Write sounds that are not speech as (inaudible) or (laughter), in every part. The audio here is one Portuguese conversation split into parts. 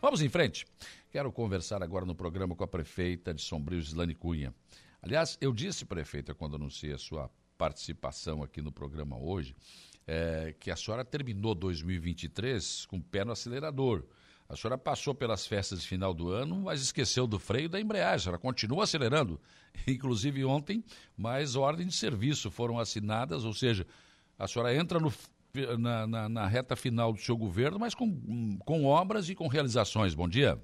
Vamos em frente. Quero conversar agora no programa com a prefeita de Sombrio, Gislane Cunha. Aliás, eu disse, prefeita, quando anunciei a sua participação aqui no programa hoje, é, que a senhora terminou 2023 com o pé no acelerador. A senhora passou pelas festas de final do ano, mas esqueceu do freio da embreagem. A senhora continua acelerando. (laughs) Inclusive ontem, mais ordens de serviço foram assinadas, ou seja, a senhora entra no, na, na, na, reta final do seu governo, mas com, com obras e com realizações. Bom dia.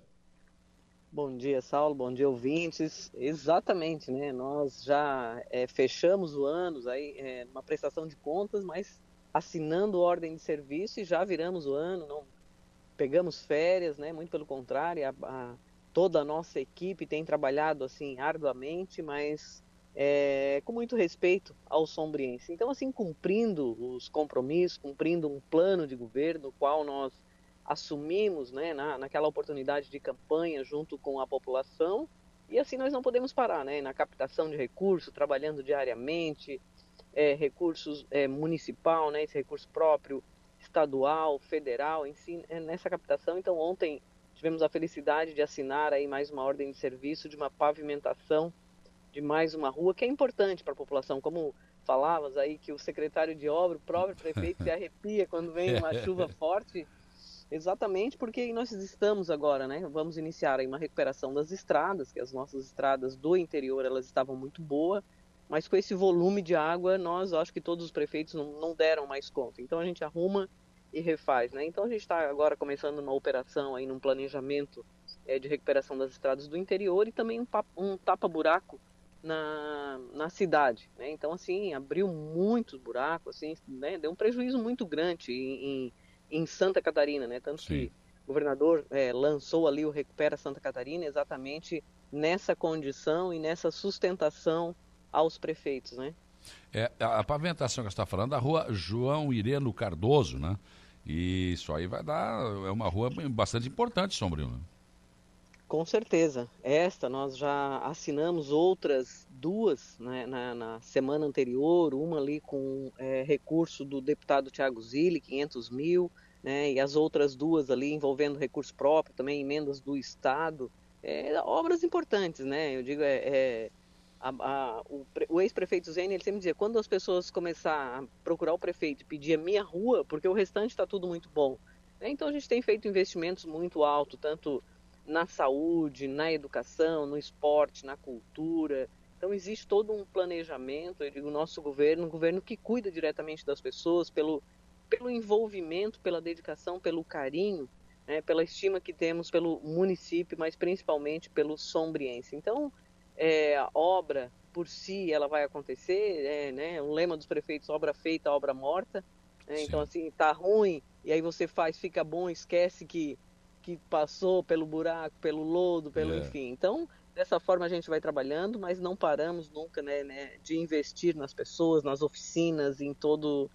Bom dia, Saulo. Bom dia, ouvintes. Exatamente, né? Nós já é, fechamos o ano aí, é, uma prestação de contas, mas assinando ordem de serviço e já viramos o ano, não pegamos férias, né? Muito pelo contrário, a, a, toda a nossa equipe tem trabalhado assim arduamente, mas é, com muito respeito ao sombriense. Então, assim, cumprindo os compromissos, cumprindo um plano de governo, qual nós assumimos, né, na, naquela oportunidade de campanha junto com a população, e assim nós não podemos parar, né, na captação de recursos, trabalhando diariamente, é, recursos é, municipal, né, esse recurso próprio, estadual, federal, em si, é, nessa captação. Então, ontem tivemos a felicidade de assinar aí mais uma ordem de serviço de uma pavimentação de mais uma rua, que é importante para a população, como falavas aí que o secretário de obra, o próprio prefeito se (laughs) arrepia quando vem uma chuva forte, exatamente porque nós estamos agora, né? Vamos iniciar aí uma recuperação das estradas, que as nossas estradas do interior elas estavam muito boas, mas com esse volume de água, nós acho que todos os prefeitos não, não deram mais conta. Então a gente arruma e refaz, né? Então a gente está agora começando uma operação aí num planejamento é, de recuperação das estradas do interior e também um, um tapa-buraco na, na cidade, né? Então assim abriu muitos buracos, assim, né? Deu um prejuízo muito grande em, em, em Santa Catarina, né? Tanto Sim. que o governador é, lançou ali o Recupera Santa Catarina exatamente nessa condição e nessa sustentação aos prefeitos, né? É, a pavimentação que você está falando, a rua João Ireno Cardoso, né? E isso aí vai dar, é uma rua bastante importante, Sombrio, né? Com certeza. Esta nós já assinamos outras duas né, na, na, semana anterior, uma ali com é, recurso do deputado Tiago Zilli, 500 mil, né, e as outras duas ali envolvendo recurso próprio, também emendas do Estado. É, obras importantes, né? Eu digo, é, é a, a, o, o ex-prefeito Zene, ele sempre dizia, quando as pessoas começar a procurar o prefeito e pedir a minha rua, porque o restante está tudo muito bom. Né? Então a gente tem feito investimentos muito altos, tanto na saúde, na educação, no esporte, na cultura. Então existe todo um planejamento, eu digo, nosso governo, um governo que cuida diretamente das pessoas, pelo, pelo envolvimento, pela dedicação, pelo carinho, né, pela estima que temos pelo município, mas principalmente pelo sombriense. Então, é, a obra por si ela vai acontecer, é, né? O lema dos prefeitos, obra feita, obra morta. Né? Então assim, tá ruim e aí você faz, fica bom, esquece que que passou pelo buraco, pelo lodo, pelo é. enfim. Então dessa forma a gente vai trabalhando, mas não paramos nunca, né, né de investir nas pessoas, nas oficinas, em todo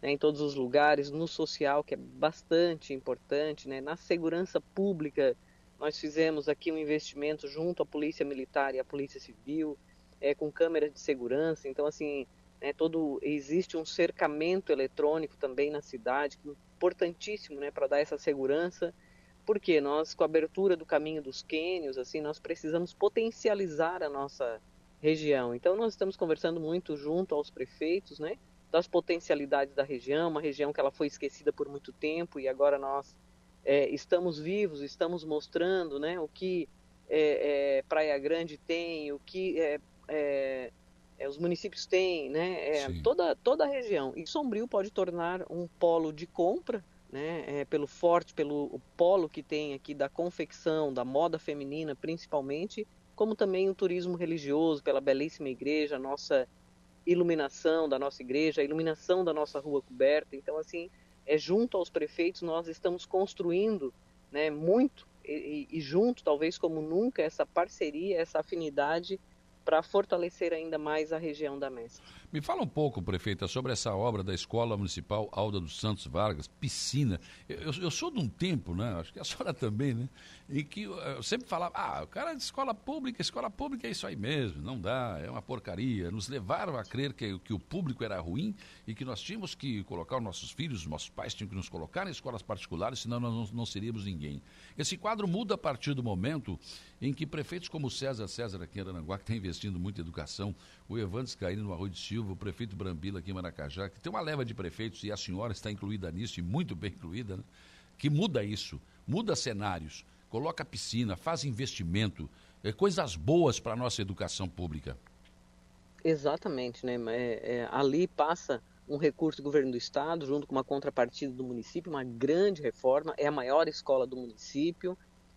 né, em todos os lugares, no social que é bastante importante, né, na segurança pública nós fizemos aqui um investimento junto à Polícia Militar e à Polícia Civil, é, com câmeras de segurança. Então, assim, é, todo existe um cercamento eletrônico também na cidade, é importantíssimo né, para dar essa segurança. Porque nós, com a abertura do caminho dos quênios, assim, nós precisamos potencializar a nossa região. Então, nós estamos conversando muito junto aos prefeitos, né, das potencialidades da região, uma região que ela foi esquecida por muito tempo e agora nós é, estamos vivos, estamos mostrando né, o que é, é, Praia Grande tem, o que é, é, é, os municípios têm, né, toda, toda a região. E Sombrio pode tornar um polo de compra, né, pelo forte, pelo polo que tem aqui da confecção, da moda feminina principalmente, como também o turismo religioso, pela belíssima igreja, a nossa iluminação da nossa igreja, a iluminação da nossa rua coberta. Então, assim, é, junto aos prefeitos, nós estamos construindo né, muito e, e, junto, talvez como nunca, essa parceria, essa afinidade para fortalecer ainda mais a região da Mestre. Me fala um pouco, prefeita, sobre essa obra da Escola Municipal Alda dos Santos Vargas, piscina. Eu, eu sou de um tempo, né? Acho que a senhora (laughs) também, né? Em que eu sempre falava, ah, o cara é de escola pública, escola pública é isso aí mesmo, não dá, é uma porcaria. Nos levaram a crer que, que o público era ruim e que nós tínhamos que colocar os nossos filhos, os nossos pais tinham que nos colocar em escolas particulares, senão nós não, não seríamos ninguém. Esse quadro muda a partir do momento em que prefeitos como César César aqui em Arananguá, que está investindo muito em educação, o Evandro Scaini no Arroio de Silva, o prefeito Brambila aqui em Maracajá, que tem uma leva de prefeitos e a senhora está incluída nisso, e muito bem incluída, né? que muda isso, muda cenários, coloca piscina, faz investimento, é, coisas boas para a nossa educação pública. Exatamente, né? É, é, ali passa um recurso do governo do estado, junto com uma contrapartida do município, uma grande reforma, é a maior escola do município,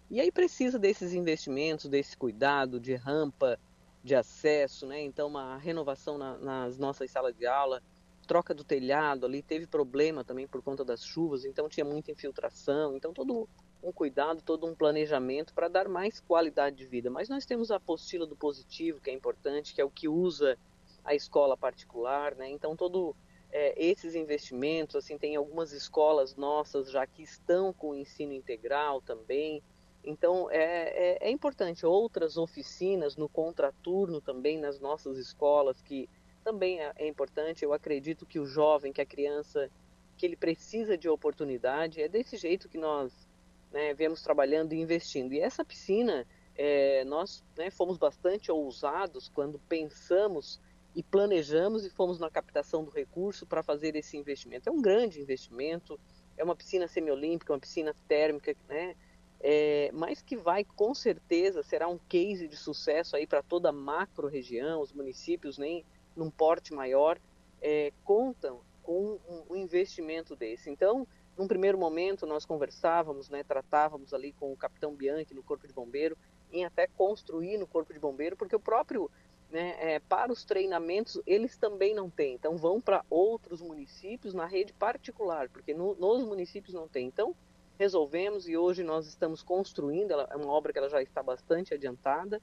e aí precisa desses investimentos, desse cuidado de rampa, de acesso, né? Então uma renovação na, nas nossas salas de aula, troca do telhado ali, teve problema também por conta das chuvas, então tinha muita infiltração, então todo um cuidado, todo um planejamento para dar mais qualidade de vida. Mas nós temos a apostila do positivo, que é importante, que é o que usa a escola particular, né? Então todo é, esses investimentos, assim, tem algumas escolas nossas já que estão com o ensino integral também. Então é, é, é, importante outras oficinas no contraturno também nas nossas escolas que também é, é, importante. Eu acredito que o jovem, que a criança, que ele precisa de oportunidade. É desse jeito que nós né, viemos trabalhando e investindo. E essa piscina, é, nós né, fomos bastante ousados quando pensamos e planejamos e fomos na captação do recurso para fazer esse investimento. É um grande investimento. É uma piscina semiolímpica, uma piscina térmica, né? É, mas que vai com certeza será um case de sucesso aí para toda a macro região, os municípios nem num porte maior é, contam com um, investimento desse. Então, num primeiro momento nós conversávamos, né, tratávamos ali com o capitão Bianchi no Corpo de Bombeiro em até construir no Corpo de Bombeiro, porque o próprio né, é, para os treinamentos eles também não têm. Então vão para outros municípios na rede particular, porque no, nos municípios não tem. Então resolvemos e hoje nós estamos construindo, ela, é uma obra que ela já está bastante adiantada,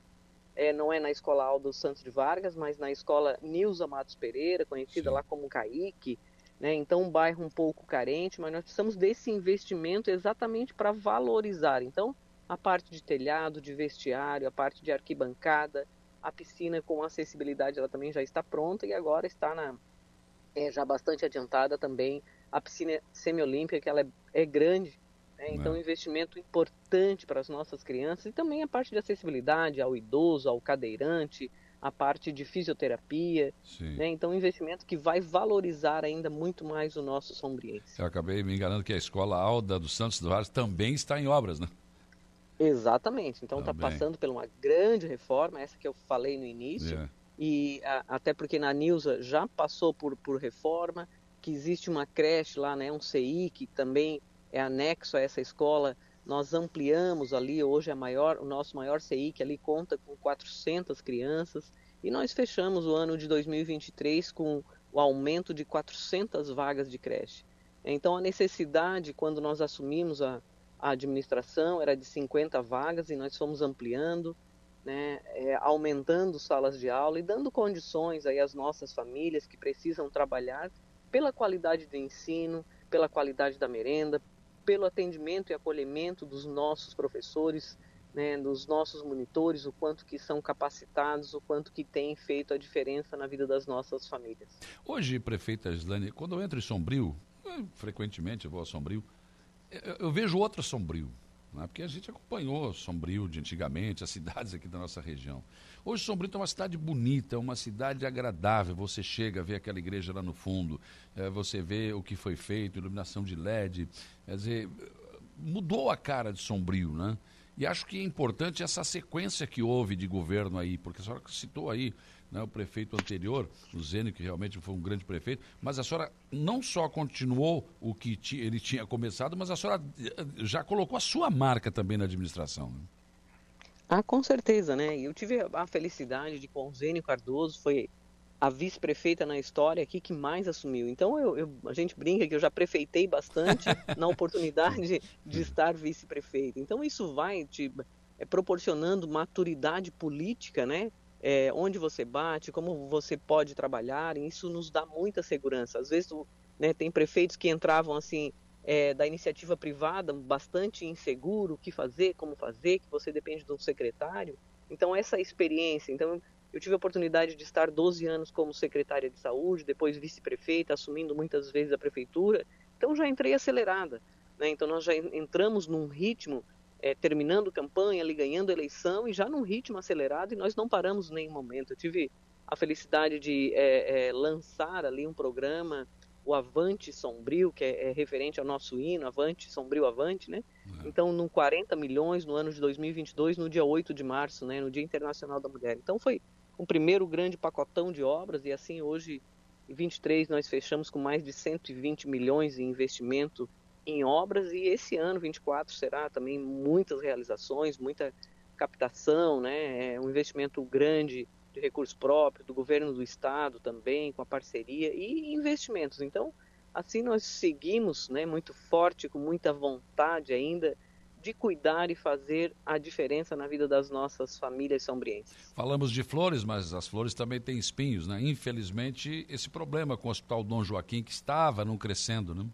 é, não é na Escola Aldo Santos de Vargas, mas na Escola Nilza Matos Pereira, conhecida Sim. lá como Caique, né? então um bairro um pouco carente, mas nós precisamos desse investimento exatamente para valorizar, então a parte de telhado, de vestiário, a parte de arquibancada, a piscina com acessibilidade ela também já está pronta e agora está na, é, já bastante adiantada também a piscina semiolímpica, que ela é, é grande, né? Então, um investimento importante para as nossas crianças e também a parte de acessibilidade ao idoso, ao cadeirante, a parte de fisioterapia. Né? Então, um investimento que vai valorizar ainda muito mais o nosso sombriense. Eu acabei me enganando que a escola Alda dos Santos do Vales também está em obras, né? Exatamente. Então, está passando por uma grande reforma, essa que eu falei no início. Yeah. E a, até porque na Nilza já passou por, por reforma, que existe uma creche lá, né, um CI, que também é anexo a essa escola, nós ampliamos ali, hoje é maior, o nosso maior CI, que ali conta com 400 crianças, e nós fechamos o ano de 2023 com o aumento de 400 vagas de creche. Então, a necessidade, quando nós assumimos a, a administração, era de 50 vagas e nós fomos ampliando, né, é, aumentando salas de aula e dando condições aí às nossas famílias que precisam trabalhar pela qualidade do ensino, pela qualidade da merenda, pelo atendimento e acolhimento dos nossos professores, né, dos nossos monitores, o quanto que são capacitados, o quanto que tem feito a diferença na vida das nossas famílias. Hoje, prefeita Islane, quando eu entro em Sombrio, frequentemente eu vou a Sombrio, eu, eu vejo outra Sombrio, né, porque a gente acompanhou Sombrio de antigamente, as cidades aqui da nossa região. Hoje Sombrio é uma cidade bonita, uma cidade agradável. Você chega, vê aquela igreja lá no fundo, é, você vê o que foi feito, iluminação de LED. Quer dizer, mudou a cara de Sombrio, né? E acho que é importante essa sequência que houve de governo aí, porque a senhora citou aí né, o prefeito anterior, o Zênio, que realmente foi um grande prefeito, mas a senhora não só continuou o que ele tinha começado, mas a senhora eh, já colocou a sua marca também na administração. Né? Ah, com certeza, né? Eu tive a felicidade de com o Zênio Cardoso, foi a vice-prefeita na história aqui que mais assumiu. Então eu, eu, a gente brinca que eu já prefeitei bastante (laughs) na oportunidade de estar vice-prefeito. Então isso vai te é, proporcionando maturidade política, né? É, onde você bate, como você pode trabalhar, e isso nos dá muita segurança. Às vezes né, tem prefeitos que entravam assim é, da iniciativa privada, bastante inseguro, o que fazer, como fazer, que você depende de um secretário. Então essa experiência, então eu tive a oportunidade de estar 12 anos como secretária de saúde, depois vice-prefeita, assumindo muitas vezes a prefeitura. Então já entrei acelerada. Né? Então nós já entramos num ritmo é, terminando campanha, ali ganhando eleição e já num ritmo acelerado e nós não paramos em nenhum momento. Eu tive a felicidade de é, é, lançar ali um programa, o Avante Sombrio, que é, é, referente ao nosso hino, Avante Sombrio Avante, né? É. Então, no 40 milhões no ano de 2022, no dia 8 de março, né, no Dia Internacional da Mulher. Então, foi um primeiro grande pacotão de obras e assim hoje, em 23, nós fechamos com mais de 120 milhões em investimento em obras e esse ano 24 será também muitas realizações, muita captação, né? É um investimento grande de recursos próprios do governo do estado também com a parceria e investimentos. Então, assim nós seguimos, né, muito forte, com muita vontade ainda de cuidar e fazer a diferença na vida das nossas famílias sombrienses. Falamos de flores, mas as flores também têm espinhos, né? Infelizmente, esse problema com o Hospital Dom Joaquim que estava não crescendo, né?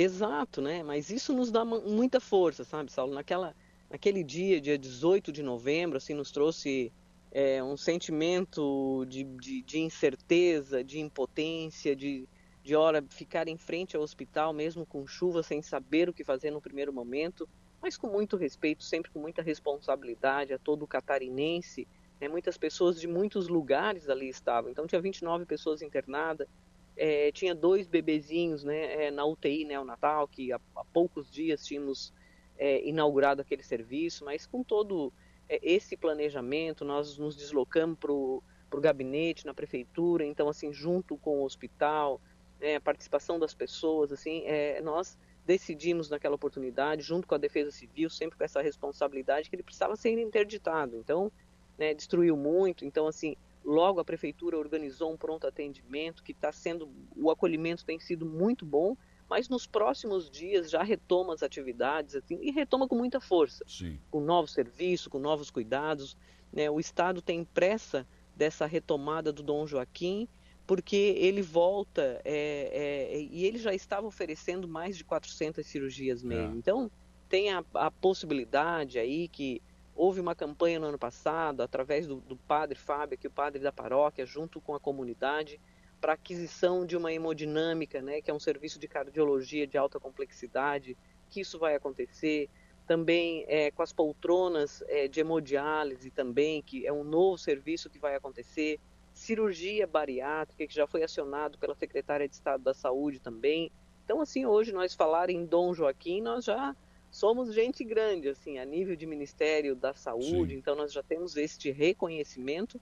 Exato, né? Mas isso nos dá muita força, sabe, Saulo? Naquela, naquele dia, dia 18 de novembro, assim, nos trouxe é, um sentimento de, de, de, incerteza, de impotência, de, de hora ficar em frente ao hospital, mesmo com chuva, sem saber o que fazer no primeiro momento, mas com muito respeito, sempre com muita responsabilidade a todo catarinense. Né? Muitas pessoas de muitos lugares ali estavam. Então, tinha 29 pessoas internadas, é, tinha dois bebezinhos né, é, na UTI neonatal, que há, há poucos dias tínhamos é, inaugurado aquele serviço, mas com todo é, esse planejamento, nós nos deslocamos para o gabinete, na prefeitura, então, assim, junto com o hospital, né, a participação das pessoas, assim, é, nós decidimos naquela oportunidade, junto com a Defesa Civil, sempre com essa responsabilidade, que ele precisava ser interditado. Então, né, destruiu muito, então, assim, Logo, a prefeitura organizou um pronto atendimento que está sendo, o acolhimento tem sido muito bom, mas nos próximos dias já retoma as atividades assim, e retoma com muita força, Sim. com novos serviços, com novos cuidados. Né? O Estado tem pressa dessa retomada do Dom Joaquim, porque ele volta é, é, e ele já estava oferecendo mais de 400 cirurgias mesmo. É. Então, tem a, a possibilidade aí que Houve uma campanha no ano passado, através do, do padre Fábio, que é o padre da paróquia, junto com a comunidade, para aquisição de uma hemodinâmica, né, que é um serviço de cardiologia de alta complexidade, que isso vai acontecer. Também é, com as poltronas é, de hemodiálise também, que é um novo serviço que vai acontecer. Cirurgia bariátrica, que já foi acionado pela Secretária de Estado da Saúde também. Então, assim, hoje nós falar em Dom Joaquim, nós já somos gente grande, assim, a nível de Ministério da Saúde, Sim. então nós já temos este reconhecimento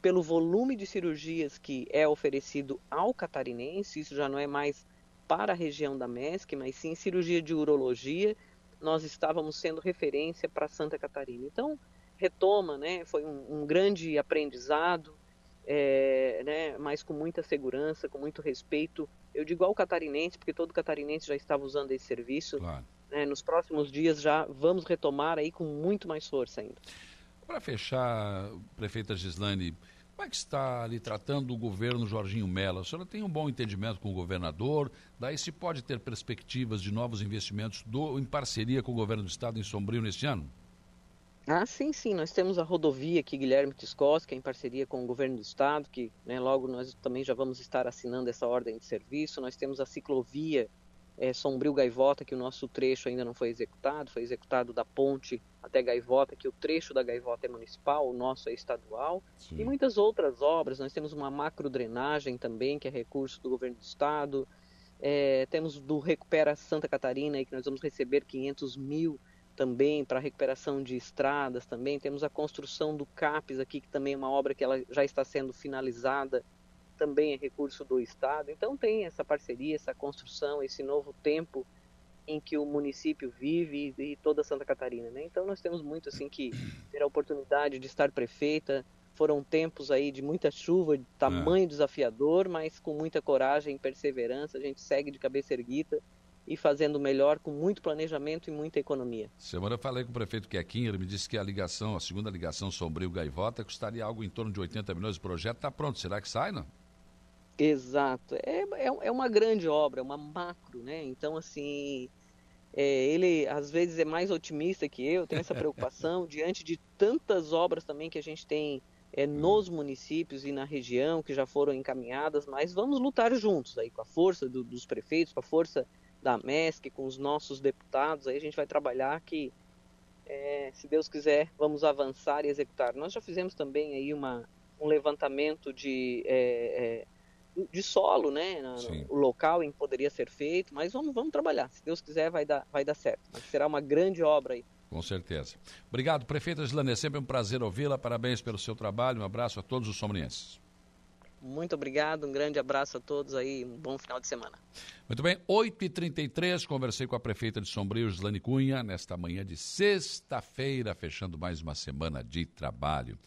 pelo volume de cirurgias que é oferecido ao catarinense, isso já não é mais para a região da MESC, mas sim cirurgia de urologia, nós estávamos sendo referência para Santa Catarina. Então, retoma, né, foi um, um grande aprendizado, é, né, mas com muita segurança, com muito respeito. Eu digo ao catarinense, porque todo catarinense já estava usando esse serviço. Claro né, nos próximos dias já vamos retomar aí com muito mais força ainda. Para fechar, prefeita Gislane, como é que está ali tratando o governo Jorginho Mello? A senhora tem um bom entendimento com o governador, daí se pode ter perspectivas de novos investimentos do, em parceria com o governo do estado em Sombrio neste ano? Ah, sim, sim. Nós temos a rodovia aqui, Guilherme Tiscos, que é em parceria com o governo do estado, que né, logo nós também já vamos estar assinando essa ordem de serviço. Nós temos a ciclovia é, Sombrio Gaivota, que o nosso trecho ainda não foi executado, foi executado da ponte até Gaivota, que o trecho da Gaivota é municipal, o nosso é estadual, Sim. e muitas outras obras. Nós temos uma macro drenagem também, que é recurso do governo do estado. É, temos do Recupera Santa Catarina, aí, que nós vamos receber 500 mil também para recuperação de estradas também. Temos a construção do CAPES aqui, que também é uma obra que ela já está sendo finalizada também é recurso do Estado. Então tem essa parceria, essa construção, esse novo tempo em que o município vive e, toda Santa Catarina, né? Então nós temos muito assim que ter a oportunidade de estar prefeita. Foram tempos aí de muita chuva, de tamanho é. desafiador, mas com muita coragem e perseverança, a gente segue de cabeça erguida e fazendo melhor com muito planejamento e muita economia. Semana eu falei com o prefeito Quequinha, ele me disse que a ligação, a segunda ligação Sombrio Gaivota custaria algo em torno de 80 milhões. O projeto está pronto, será que sai, não? Exato, é, é, é, uma grande obra, é uma macro, né? Então, assim, é, ele às vezes é mais otimista que eu, tem essa preocupação (laughs) diante de tantas obras também que a gente tem é, nos municípios e na região que já foram encaminhadas, mas vamos lutar juntos aí com a força do, dos prefeitos, com a força da MESC, com os nossos deputados, aí a gente vai trabalhar que, é, se Deus quiser, vamos avançar e executar. Nós já fizemos também aí uma, um levantamento de, é, é, de solo, né, o local em que poderia ser feito, mas vamos, vamos trabalhar, se Deus quiser vai dar, vai dar certo, mas será uma grande obra aí. Com certeza. Obrigado, prefeita Islane, é sempre um prazer ouvi-la, parabéns pelo seu trabalho, um abraço a todos os sombrienses. Muito obrigado, um grande abraço a todos aí, um bom final de semana. Muito bem, 8h33, conversei com a prefeita de Sombrio, Gislane Cunha, nesta manhã de sexta-feira, fechando mais uma semana de trabalho.